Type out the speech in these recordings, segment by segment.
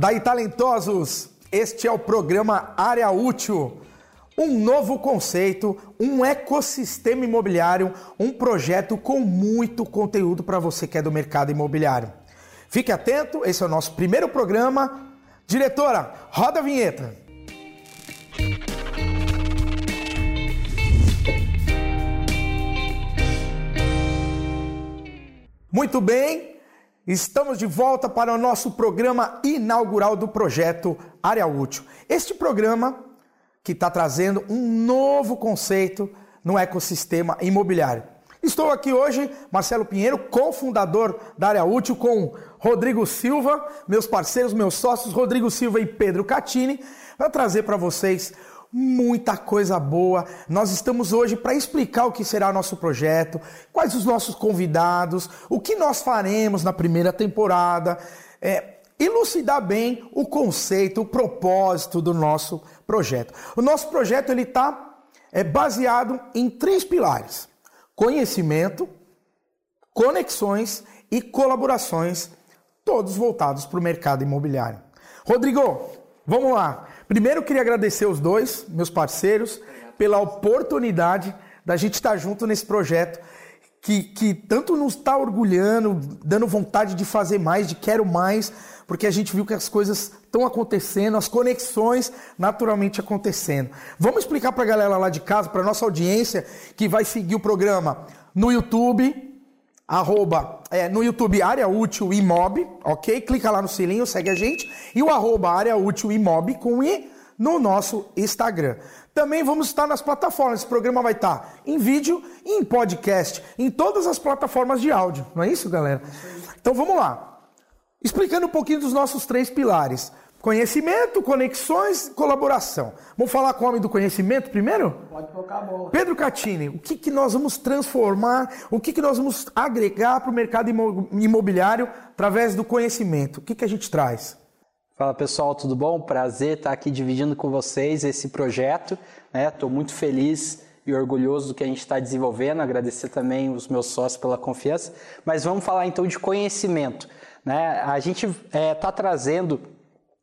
Daí, talentosos, este é o programa Área Útil. Um novo conceito, um ecossistema imobiliário, um projeto com muito conteúdo para você que é do mercado imobiliário. Fique atento, esse é o nosso primeiro programa. Diretora, roda a vinheta. Muito bem, Estamos de volta para o nosso programa inaugural do projeto Área Útil. Este programa que está trazendo um novo conceito no ecossistema imobiliário. Estou aqui hoje, Marcelo Pinheiro, cofundador da Área Útil, com Rodrigo Silva, meus parceiros, meus sócios, Rodrigo Silva e Pedro Catini, para trazer para vocês muita coisa boa. Nós estamos hoje para explicar o que será nosso projeto, quais os nossos convidados, o que nós faremos na primeira temporada, é, elucidar bem o conceito, o propósito do nosso projeto. O nosso projeto ele está é, baseado em três pilares: conhecimento, conexões e colaborações, todos voltados para o mercado imobiliário. Rodrigo, vamos lá. Primeiro, queria agradecer os dois, meus parceiros, pela oportunidade da gente estar junto nesse projeto que, que tanto nos está orgulhando, dando vontade de fazer mais, de quero mais, porque a gente viu que as coisas estão acontecendo, as conexões naturalmente acontecendo. Vamos explicar para a galera lá de casa, para nossa audiência que vai seguir o programa no YouTube, arroba, é, no YouTube Área Útil Imob, ok? Clica lá no sininho, segue a gente. E o arroba Área Útil Imob com I no nosso Instagram. Também vamos estar nas plataformas. Esse programa vai estar em vídeo e em podcast, em todas as plataformas de áudio. Não é isso, galera? Então vamos lá. Explicando um pouquinho dos nossos três pilares. Conhecimento, conexões, colaboração. Vamos falar com o homem do conhecimento primeiro? Pode tocar a bola. Pedro Catini, o que, que nós vamos transformar, o que, que nós vamos agregar para o mercado imobiliário através do conhecimento? O que, que a gente traz? Fala pessoal, tudo bom? Prazer estar aqui dividindo com vocês esse projeto. Estou né? muito feliz e orgulhoso do que a gente está desenvolvendo. Agradecer também os meus sócios pela confiança. Mas vamos falar então de conhecimento. Né? A gente está é, tá trazendo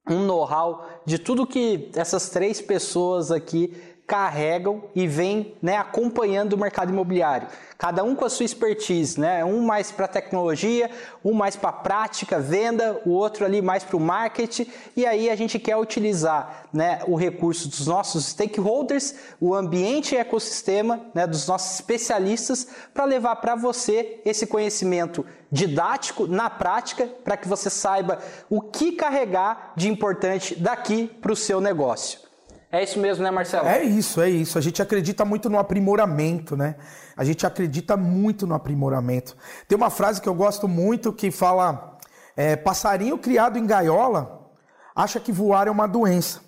um know-how de tudo que essas três pessoas aqui carregam e vêm né, acompanhando o mercado imobiliário. Cada um com a sua expertise, né? Um mais para tecnologia, um mais para prática, venda, o outro ali mais para o marketing. E aí a gente quer utilizar né, o recurso dos nossos stakeholders, o ambiente e ecossistema né, dos nossos especialistas para levar para você esse conhecimento didático na prática para que você saiba o que carregar de importante daqui para o seu negócio. É isso mesmo, né, Marcelo? É isso, é isso. A gente acredita muito no aprimoramento, né? A gente acredita muito no aprimoramento. Tem uma frase que eu gosto muito que fala: é, passarinho criado em gaiola acha que voar é uma doença.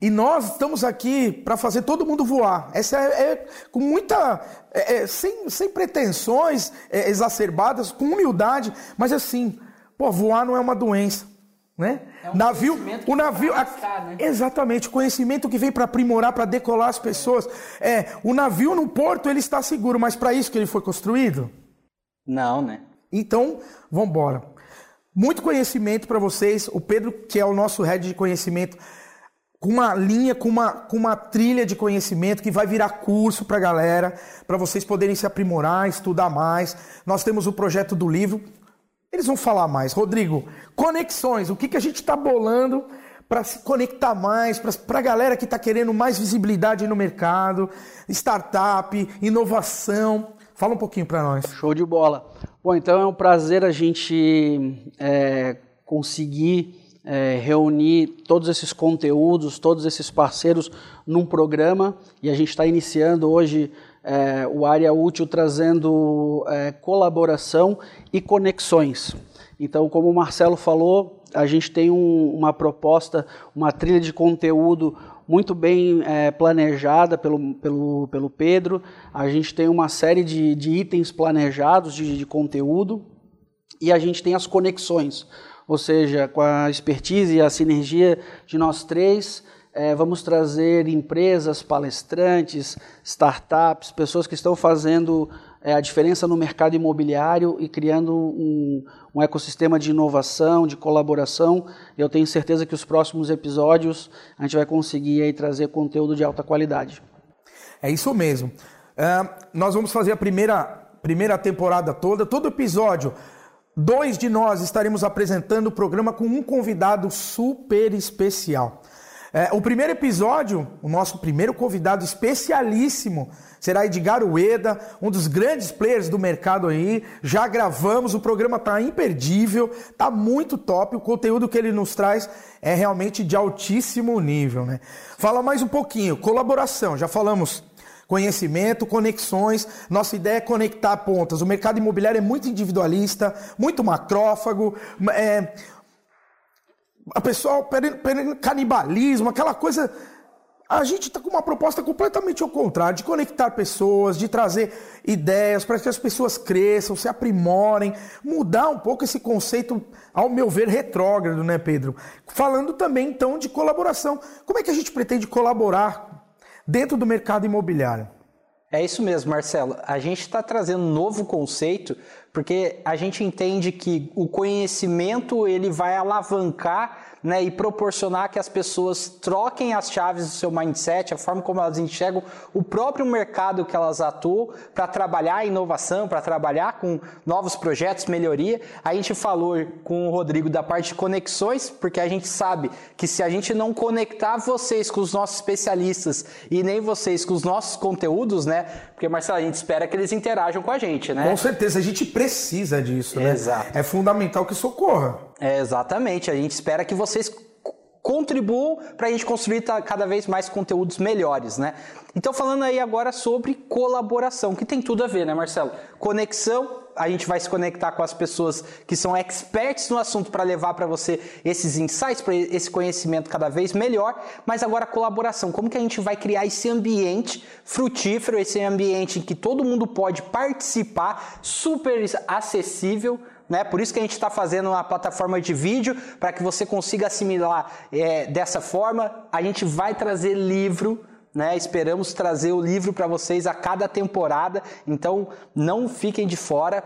E nós estamos aqui para fazer todo mundo voar. Essa é, é com muita. É, é sem, sem pretensões é, exacerbadas, com humildade, mas assim, pô, voar não é uma doença. Né? É um navio, o navio, arriscar, né? exatamente, conhecimento que vem para aprimorar, para decolar as pessoas. É, o navio no porto ele está seguro, mas para isso que ele foi construído? Não, né? Então, vamos embora. Muito conhecimento para vocês. O Pedro, que é o nosso head de conhecimento, com uma linha, com uma, com uma trilha de conhecimento que vai virar curso para a galera, para vocês poderem se aprimorar, estudar mais. Nós temos o projeto do livro, eles vão falar mais. Rodrigo, conexões, o que, que a gente está bolando para se conectar mais, para a galera que está querendo mais visibilidade no mercado, startup, inovação. Fala um pouquinho para nós. Show de bola. Bom, então é um prazer a gente é, conseguir é, reunir todos esses conteúdos, todos esses parceiros num programa e a gente está iniciando hoje é, o Área Útil trazendo é, colaboração e conexões. Então, como o Marcelo falou, a gente tem um, uma proposta, uma trilha de conteúdo muito bem é, planejada pelo, pelo, pelo Pedro. A gente tem uma série de, de itens planejados de, de conteúdo e a gente tem as conexões, ou seja, com a expertise e a sinergia de nós três, é, vamos trazer empresas, palestrantes, startups, pessoas que estão fazendo é, a diferença no mercado imobiliário e criando um, um ecossistema de inovação, de colaboração. Eu tenho certeza que os próximos episódios a gente vai conseguir aí trazer conteúdo de alta qualidade. É isso mesmo. Uh, nós vamos fazer a primeira, primeira temporada toda. Todo episódio, dois de nós estaremos apresentando o programa com um convidado super especial. É, o primeiro episódio, o nosso primeiro convidado especialíssimo será Edgar Ueda, um dos grandes players do mercado aí. Já gravamos, o programa está imperdível, está muito top. O conteúdo que ele nos traz é realmente de altíssimo nível, né? Fala mais um pouquinho, colaboração. Já falamos conhecimento, conexões. Nossa ideia é conectar pontas. O mercado imobiliário é muito individualista, muito macrófago. É, a pessoa, canibalismo, aquela coisa. A gente está com uma proposta completamente ao contrário, de conectar pessoas, de trazer ideias para que as pessoas cresçam, se aprimorem, mudar um pouco esse conceito, ao meu ver, retrógrado, né, Pedro? Falando também, então, de colaboração. Como é que a gente pretende colaborar dentro do mercado imobiliário? É isso mesmo, Marcelo. A gente está trazendo um novo conceito porque a gente entende que o conhecimento ele vai alavancar né, e proporcionar que as pessoas troquem as chaves do seu mindset, a forma como elas enxergam o próprio mercado que elas atuam para trabalhar a inovação, para trabalhar com novos projetos, melhoria. A gente falou com o Rodrigo da parte de conexões, porque a gente sabe que se a gente não conectar vocês com os nossos especialistas e nem vocês com os nossos conteúdos, né? Porque, Marcelo, a gente espera que eles interajam com a gente, né? Com certeza, a gente precisa disso, né? Exato. É fundamental que isso ocorra. É, exatamente. A gente espera que vocês contribuam para a gente construir cada vez mais conteúdos melhores, né? Então falando aí agora sobre colaboração, que tem tudo a ver, né, Marcelo? Conexão, a gente vai se conectar com as pessoas que são experts no assunto para levar para você esses insights, para esse conhecimento cada vez melhor, mas agora colaboração, como que a gente vai criar esse ambiente frutífero, esse ambiente em que todo mundo pode participar, super acessível, né? Por isso que a gente está fazendo uma plataforma de vídeo para que você consiga assimilar é, dessa forma. A gente vai trazer livro. Né? Esperamos trazer o livro para vocês a cada temporada, então não fiquem de fora.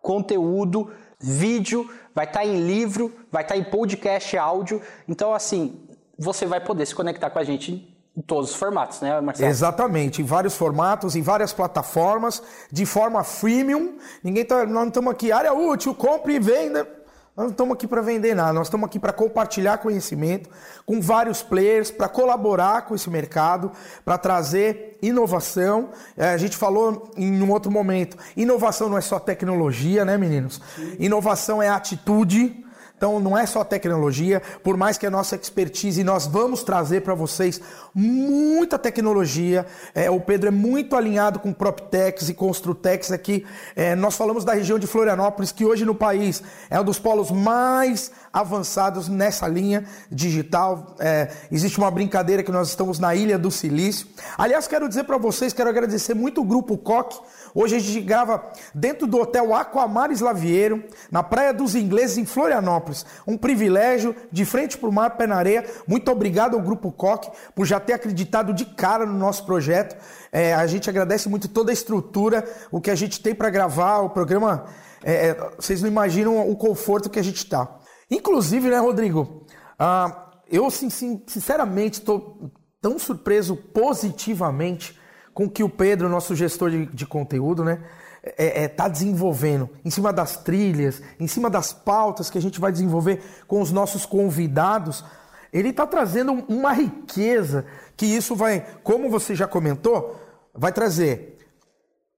Conteúdo, vídeo, vai estar tá em livro, vai estar tá em podcast áudio. Então, assim, você vai poder se conectar com a gente em todos os formatos, né, Marcelo? Exatamente, em vários formatos, em várias plataformas, de forma freemium. Ninguém tá, nós não estamos aqui, área útil, compre e venda. Nós não estamos aqui para vender nada, nós estamos aqui para compartilhar conhecimento com vários players, para colaborar com esse mercado, para trazer inovação. É, a gente falou em um outro momento, inovação não é só tecnologia, né, meninos? Sim. Inovação é atitude. Então não é só tecnologia, por mais que a nossa expertise nós vamos trazer para vocês muita tecnologia. É, o Pedro é muito alinhado com PropTex e Construtex aqui. É, nós falamos da região de Florianópolis, que hoje no país é um dos polos mais avançados nessa linha digital. É, existe uma brincadeira que nós estamos na Ilha do Silício. Aliás, quero dizer para vocês, quero agradecer muito o Grupo Coque Hoje a gente grava dentro do Hotel Aquamares Lavieiro, na Praia dos Ingleses, em Florianópolis. Um privilégio, de frente para o mar, pé na areia. Muito obrigado ao Grupo Coque por já ter acreditado de cara no nosso projeto. É, a gente agradece muito toda a estrutura, o que a gente tem para gravar, o programa. É, é, vocês não imaginam o conforto que a gente está. Inclusive, né, Rodrigo? Ah, eu, sinceramente, estou tão surpreso positivamente com que o Pedro, nosso gestor de, de conteúdo, né, é, é, tá desenvolvendo em cima das trilhas, em cima das pautas que a gente vai desenvolver com os nossos convidados, ele está trazendo uma riqueza que isso vai, como você já comentou, vai trazer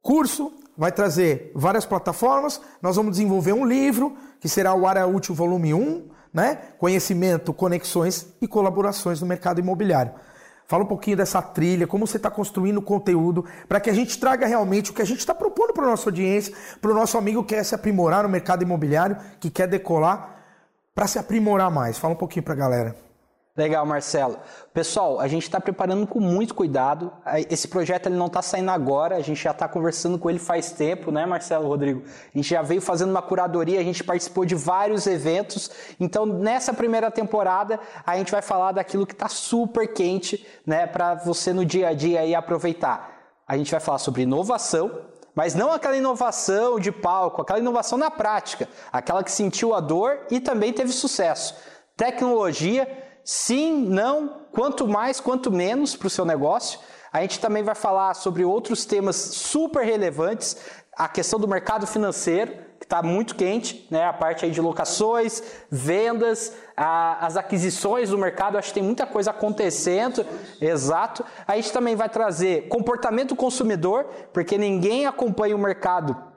curso, vai trazer várias plataformas, nós vamos desenvolver um livro, que será o Área Útil Volume 1, né? Conhecimento, conexões e colaborações no mercado imobiliário. Fala um pouquinho dessa trilha, como você está construindo o conteúdo, para que a gente traga realmente o que a gente está propondo para a nossa audiência, para o nosso amigo que quer se aprimorar no mercado imobiliário, que quer decolar, para se aprimorar mais. Fala um pouquinho para a galera. Legal, Marcelo. Pessoal, a gente está preparando com muito cuidado. Esse projeto ele não está saindo agora, a gente já está conversando com ele faz tempo, né, Marcelo Rodrigo? A gente já veio fazendo uma curadoria, a gente participou de vários eventos. Então, nessa primeira temporada, a gente vai falar daquilo que está super quente, né, para você no dia a dia aí aproveitar. A gente vai falar sobre inovação, mas não aquela inovação de palco, aquela inovação na prática, aquela que sentiu a dor e também teve sucesso. Tecnologia, sim, não, quanto mais, quanto menos para o seu negócio. A gente também vai falar sobre outros temas super relevantes, a questão do mercado financeiro, que está muito quente, né? A parte aí de locações, vendas, a, as aquisições do mercado, acho que tem muita coisa acontecendo. Exato. A gente também vai trazer comportamento consumidor, porque ninguém acompanha o mercado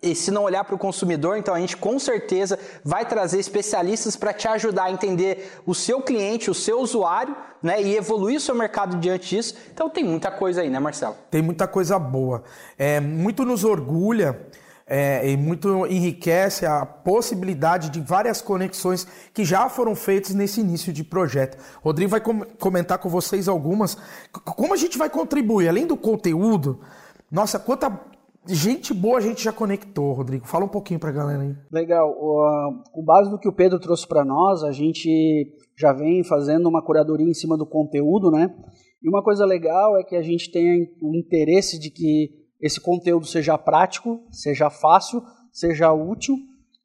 e se não olhar para o consumidor, então a gente com certeza vai trazer especialistas para te ajudar a entender o seu cliente, o seu usuário, né, e evoluir o seu mercado diante disso. Então tem muita coisa aí, né, Marcelo? Tem muita coisa boa. É, muito nos orgulha é, e muito enriquece a possibilidade de várias conexões que já foram feitas nesse início de projeto. Rodrigo vai com comentar com vocês algumas. Como a gente vai contribuir, além do conteúdo, nossa, quanta gente boa a gente já conectou, Rodrigo. Fala um pouquinho para a galera aí. Legal. Com base no que o Pedro trouxe para nós, a gente já vem fazendo uma curadoria em cima do conteúdo, né? E uma coisa legal é que a gente tem o interesse de que esse conteúdo seja prático, seja fácil, seja útil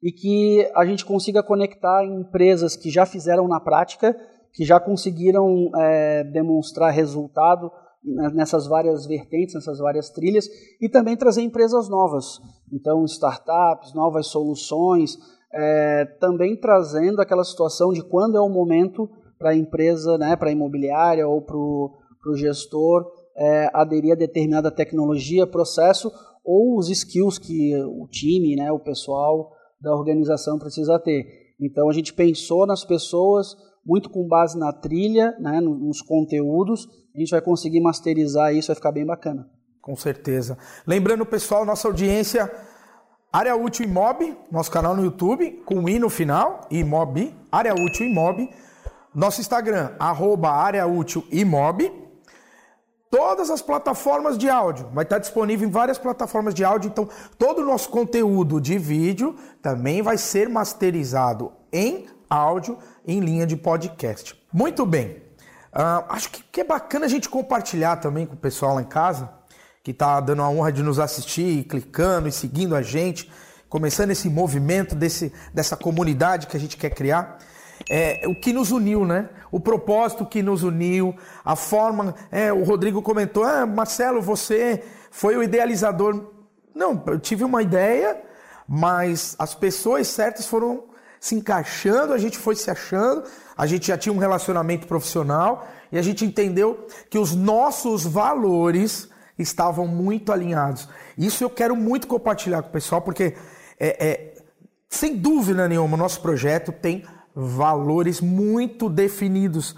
e que a gente consiga conectar empresas que já fizeram na prática, que já conseguiram é, demonstrar resultado nessas várias vertentes, nessas várias trilhas, e também trazer empresas novas. Então, startups, novas soluções, é, também trazendo aquela situação de quando é o momento para a empresa, né, para a imobiliária ou para o gestor é, aderir a determinada tecnologia, processo ou os skills que o time, né, o pessoal da organização precisa ter. Então a gente pensou nas pessoas muito com base na trilha, né, nos conteúdos, a gente vai conseguir masterizar isso, vai ficar bem bacana. Com certeza. Lembrando, pessoal, nossa audiência, Área Útil Imob, nosso canal no YouTube, com I no final, Imob, Área Útil Imob. Nosso Instagram, arroba Área Útil Imob todas as plataformas de áudio. Vai estar disponível em várias plataformas de áudio. Então, todo o nosso conteúdo de vídeo também vai ser masterizado em áudio em linha de podcast. Muito bem. Uh, acho que, que, é bacana a gente compartilhar também com o pessoal lá em casa, que está dando a honra de nos assistir, clicando e seguindo a gente, começando esse movimento desse, dessa comunidade que a gente quer criar é, o que nos uniu, né? O propósito que nos uniu, a forma. É, o Rodrigo comentou: ah, Marcelo, você foi o idealizador. Não, eu tive uma ideia, mas as pessoas certas foram se encaixando, a gente foi se achando, a gente já tinha um relacionamento profissional e a gente entendeu que os nossos valores estavam muito alinhados. Isso eu quero muito compartilhar com o pessoal, porque é, é sem dúvida nenhuma, o nosso projeto tem valores muito definidos.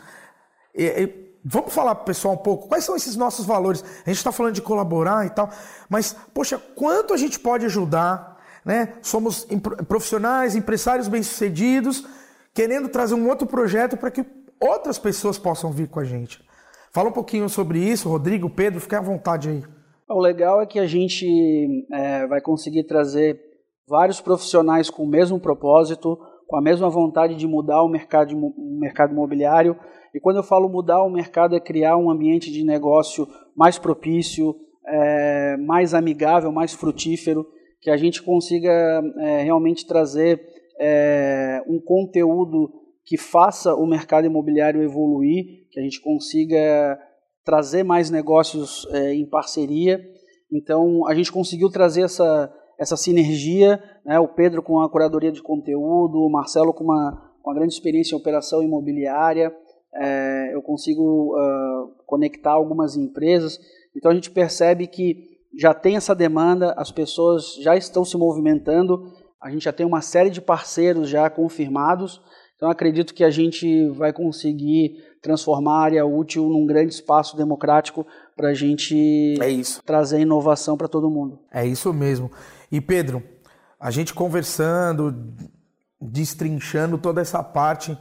Vamos falar para o pessoal um pouco quais são esses nossos valores. A gente está falando de colaborar e tal, mas, poxa, quanto a gente pode ajudar? Né? Somos profissionais, empresários bem-sucedidos, querendo trazer um outro projeto para que outras pessoas possam vir com a gente. Fala um pouquinho sobre isso, Rodrigo, Pedro, fique à vontade aí. O legal é que a gente é, vai conseguir trazer vários profissionais com o mesmo propósito, com a mesma vontade de mudar o mercado, o mercado imobiliário. E quando eu falo mudar o mercado, é criar um ambiente de negócio mais propício, é, mais amigável, mais frutífero, que a gente consiga é, realmente trazer é, um conteúdo que faça o mercado imobiliário evoluir, que a gente consiga trazer mais negócios é, em parceria. Então, a gente conseguiu trazer essa, essa sinergia, né, o Pedro com a curadoria de conteúdo, o Marcelo com uma, uma grande experiência em operação imobiliária, é, eu consigo uh, conectar algumas empresas, então a gente percebe que já tem essa demanda, as pessoas já estão se movimentando, a gente já tem uma série de parceiros já confirmados, então acredito que a gente vai conseguir transformar a área útil num grande espaço democrático para a gente é trazer inovação para todo mundo. É isso mesmo. E Pedro, a gente conversando, destrinchando toda essa parte.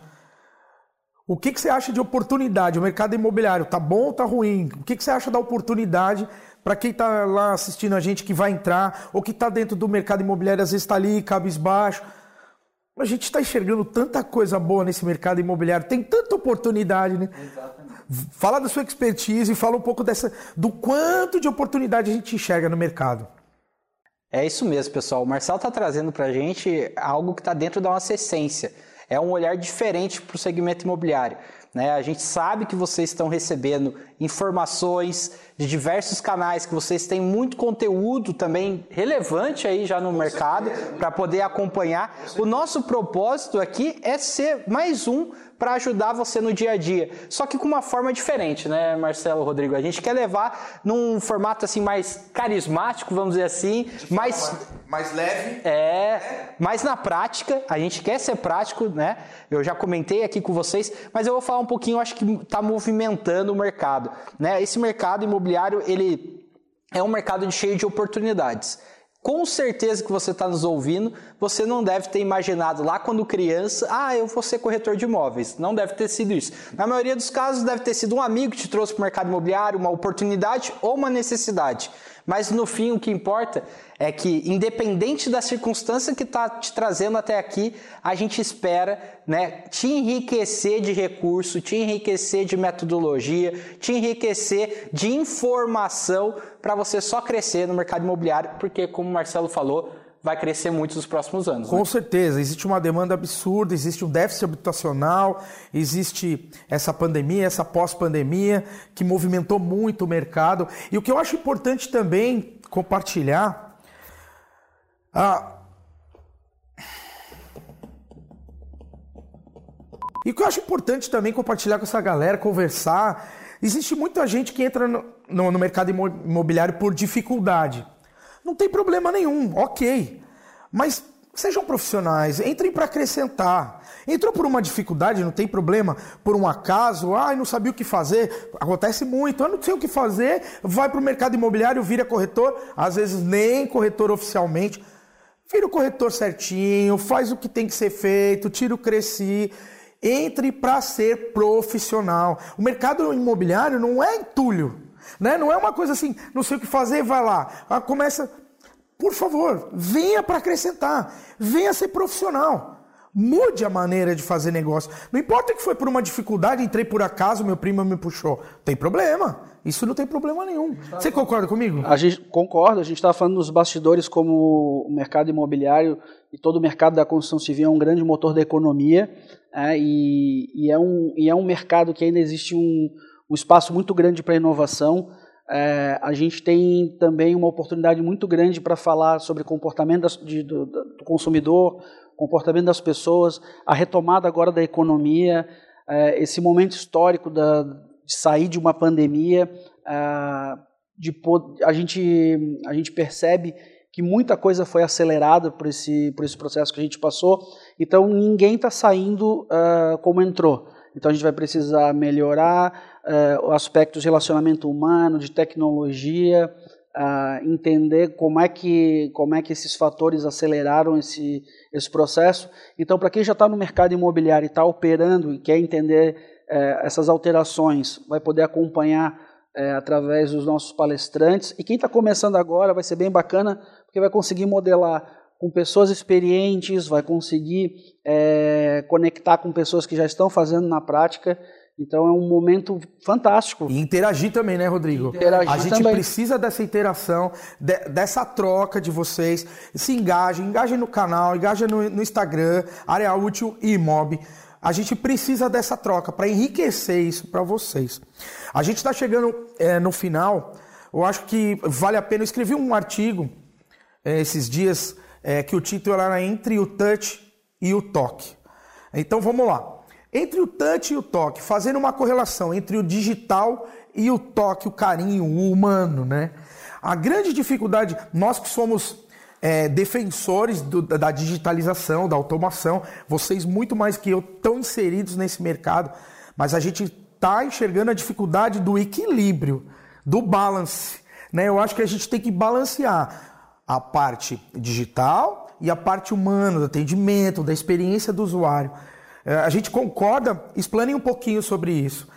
O que, que você acha de oportunidade? O mercado imobiliário tá bom ou tá ruim? O que, que você acha da oportunidade para quem está lá assistindo a gente que vai entrar ou que está dentro do mercado imobiliário, às vezes está ali, cabisbaixo? A gente está enxergando tanta coisa boa nesse mercado imobiliário, tem tanta oportunidade, né? Exatamente. Fala da sua expertise e fala um pouco dessa, do quanto de oportunidade a gente enxerga no mercado. É isso mesmo, pessoal. O Marcelo está trazendo para a gente algo que está dentro da nossa essência. É um olhar diferente para o segmento imobiliário. Né? A gente sabe que vocês estão recebendo informações de diversos canais, que vocês têm muito conteúdo também relevante aí já no Com mercado para poder acompanhar. O nosso propósito aqui é ser mais um para ajudar você no dia a dia. Só que com uma forma diferente, né, Marcelo Rodrigo? A gente quer levar num formato assim mais carismático, vamos dizer assim, mais mais leve. É, mais na prática. A gente quer ser prático, né? Eu já comentei aqui com vocês, mas eu vou falar um pouquinho. Acho que está movimentando o mercado, né? Esse mercado imobiliário ele é um mercado cheio de oportunidades com certeza que você está nos ouvindo, você não deve ter imaginado lá quando criança, ah, eu vou ser corretor de imóveis. Não deve ter sido isso. Na maioria dos casos, deve ter sido um amigo que te trouxe para o mercado imobiliário, uma oportunidade ou uma necessidade. Mas no fim, o que importa é que, independente da circunstância que está te trazendo até aqui, a gente espera né, te enriquecer de recurso, te enriquecer de metodologia, te enriquecer de informação para você só crescer no mercado imobiliário, porque, como o Marcelo falou, vai crescer muito nos próximos anos. Com né? certeza, existe uma demanda absurda, existe um déficit habitacional, existe essa pandemia, essa pós-pandemia que movimentou muito o mercado. E o que eu acho importante também compartilhar ah. E o que eu acho importante também compartilhar com essa galera, conversar. Existe muita gente que entra no, no, no mercado imobiliário por dificuldade. Não tem problema nenhum, ok. Mas sejam profissionais, entrem para acrescentar. Entrou por uma dificuldade, não tem problema, por um acaso, ah, não sabia o que fazer, acontece muito, eu não sei o que fazer, vai para o mercado imobiliário, vira corretor, às vezes nem corretor oficialmente. Vira o corretor certinho, faz o que tem que ser feito, tira o cresci, entre para ser profissional. O mercado imobiliário não é entulho, né? Não é uma coisa assim, não sei o que fazer, vai lá. Ah, começa, por favor, venha para acrescentar, venha ser profissional. Mude a maneira de fazer negócio. Não importa que foi por uma dificuldade, entrei por acaso, meu primo me puxou. Tem problema. Isso não tem problema nenhum. Você concorda comigo? A gente concorda. A gente estava falando nos bastidores como o mercado imobiliário e todo o mercado da construção civil é um grande motor da economia é, e, e, é um, e é um mercado que ainda existe um, um espaço muito grande para inovação. É, a gente tem também uma oportunidade muito grande para falar sobre comportamento de, do, do consumidor, comportamento das pessoas, a retomada agora da economia, é, esse momento histórico da, de sair de uma pandemia, é, de, a, gente, a gente percebe que muita coisa foi acelerada por esse, por esse processo que a gente passou, então ninguém está saindo uh, como entrou. Então a gente vai precisar melhorar uh, o aspecto de relacionamento humano, de tecnologia, uh, entender como é que como é que esses fatores aceleraram esse esse processo. Então, para quem já está no mercado imobiliário e está operando e quer entender uh, essas alterações, vai poder acompanhar uh, através dos nossos palestrantes. E quem está começando agora vai ser bem bacana, porque vai conseguir modelar com pessoas experientes, vai conseguir é, conectar com pessoas que já estão fazendo na prática então é um momento fantástico. E interagir também, né, Rodrigo? Interagir a gente também. precisa dessa interação, de, dessa troca de vocês. Se engajem, engajem no canal, engajem no, no Instagram, Área Útil e Imob. A gente precisa dessa troca para enriquecer isso para vocês. A gente está chegando é, no final. Eu acho que vale a pena. Eu escrevi um artigo é, esses dias é, que o título era Entre o Touch e o Toque. Então vamos lá. Entre o touch e o toque, fazendo uma correlação entre o digital e o toque, o carinho, o humano, né? A grande dificuldade, nós que somos é, defensores do, da digitalização, da automação, vocês muito mais que eu estão inseridos nesse mercado, mas a gente está enxergando a dificuldade do equilíbrio, do balance. Né? Eu acho que a gente tem que balancear a parte digital e a parte humana, do atendimento, da experiência do usuário. É, a gente concorda? Explane um pouquinho sobre isso.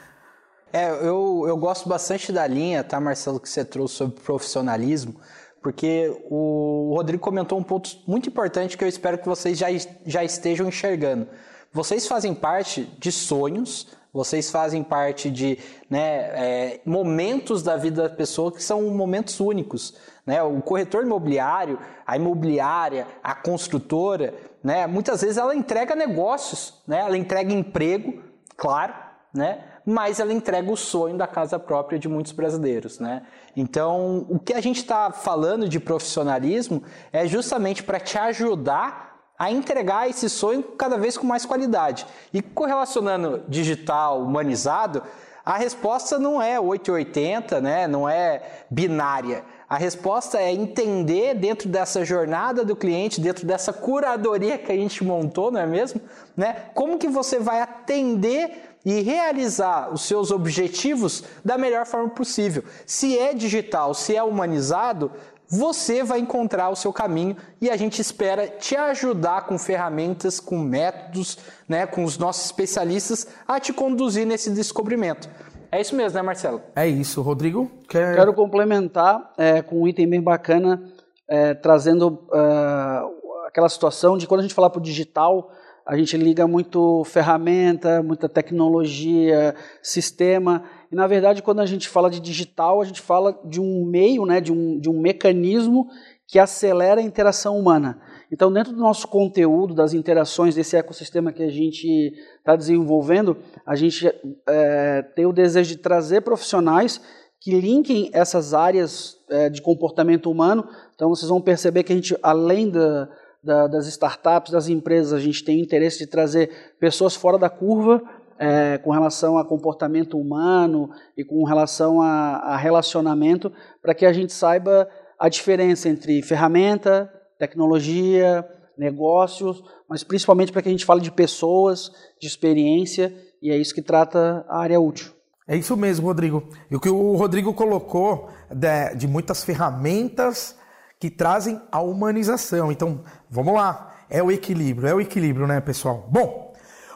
É, eu, eu gosto bastante da linha, tá, Marcelo, que você trouxe sobre profissionalismo, porque o Rodrigo comentou um ponto muito importante que eu espero que vocês já, já estejam enxergando. Vocês fazem parte de sonhos, Vocês fazem parte de né, é, momentos da vida da pessoa que são momentos únicos. Né? O corretor imobiliário, a imobiliária, a construtora, né, muitas vezes ela entrega negócios, né? ela entrega emprego, claro, né? mas ela entrega o sonho da casa própria de muitos brasileiros. Né? Então, o que a gente está falando de profissionalismo é justamente para te ajudar a entregar esse sonho cada vez com mais qualidade. E correlacionando digital, humanizado, a resposta não é 880, né? não é binária. A resposta é entender dentro dessa jornada do cliente, dentro dessa curadoria que a gente montou, não é mesmo? Né? Como que você vai atender e realizar os seus objetivos da melhor forma possível. Se é digital, se é humanizado, você vai encontrar o seu caminho e a gente espera te ajudar com ferramentas, com métodos, né, com os nossos especialistas a te conduzir nesse descobrimento. É isso mesmo, né, Marcelo? É isso, Rodrigo. Quer... Quero complementar é, com um item bem bacana, é, trazendo é, aquela situação de quando a gente falar para o digital, a gente liga muito ferramenta, muita tecnologia, sistema. E na verdade, quando a gente fala de digital, a gente fala de um meio, né, de, um, de um mecanismo que acelera a interação humana. Então, dentro do nosso conteúdo, das interações desse ecossistema que a gente está desenvolvendo, a gente é, tem o desejo de trazer profissionais que linkem essas áreas é, de comportamento humano. Então, vocês vão perceber que a gente, além da, da, das startups, das empresas, a gente tem interesse de trazer pessoas fora da curva é, com relação a comportamento humano e com relação a, a relacionamento, para que a gente saiba a diferença entre ferramenta, tecnologia, negócios, mas principalmente para que a gente fale de pessoas, de experiência, e é isso que trata a área útil. É isso mesmo, Rodrigo. E o que o Rodrigo colocou de, de muitas ferramentas que trazem a humanização. Então, vamos lá. É o equilíbrio, é o equilíbrio, né, pessoal? Bom,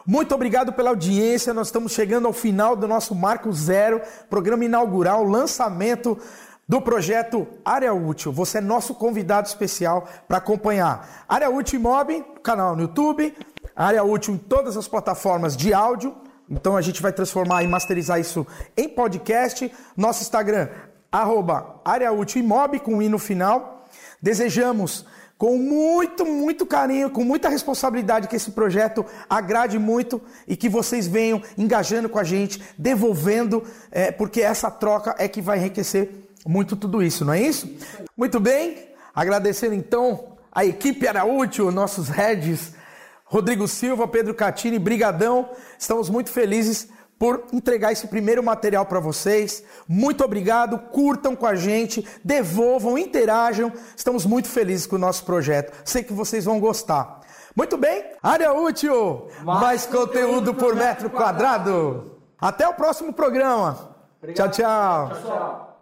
muito obrigado pela audiência. Nós estamos chegando ao final do nosso Marco Zero, programa inaugural, lançamento do projeto Área Útil. Você é nosso convidado especial para acompanhar Área Útil Imob, canal no YouTube, Área Útil em todas as plataformas de áudio. Então a gente vai transformar e masterizar isso em podcast. Nosso Instagram, arroba Área Útil com i no final. Desejamos com muito, muito carinho, com muita responsabilidade que esse projeto agrade muito e que vocês venham engajando com a gente, devolvendo, é, porque essa troca é que vai enriquecer muito tudo isso, não é isso? Muito bem, agradecendo então a equipe Útil, nossos heads, Rodrigo Silva, Pedro Catini, brigadão, estamos muito felizes por entregar esse primeiro material para vocês. Muito obrigado, curtam com a gente, devolvam, interajam. Estamos muito felizes com o nosso projeto. Sei que vocês vão gostar. Muito bem, área útil, mais, mais conteúdo, por metro quadrado. quadrado. Até o próximo programa. Obrigado. tchau. tchau. tchau, tchau.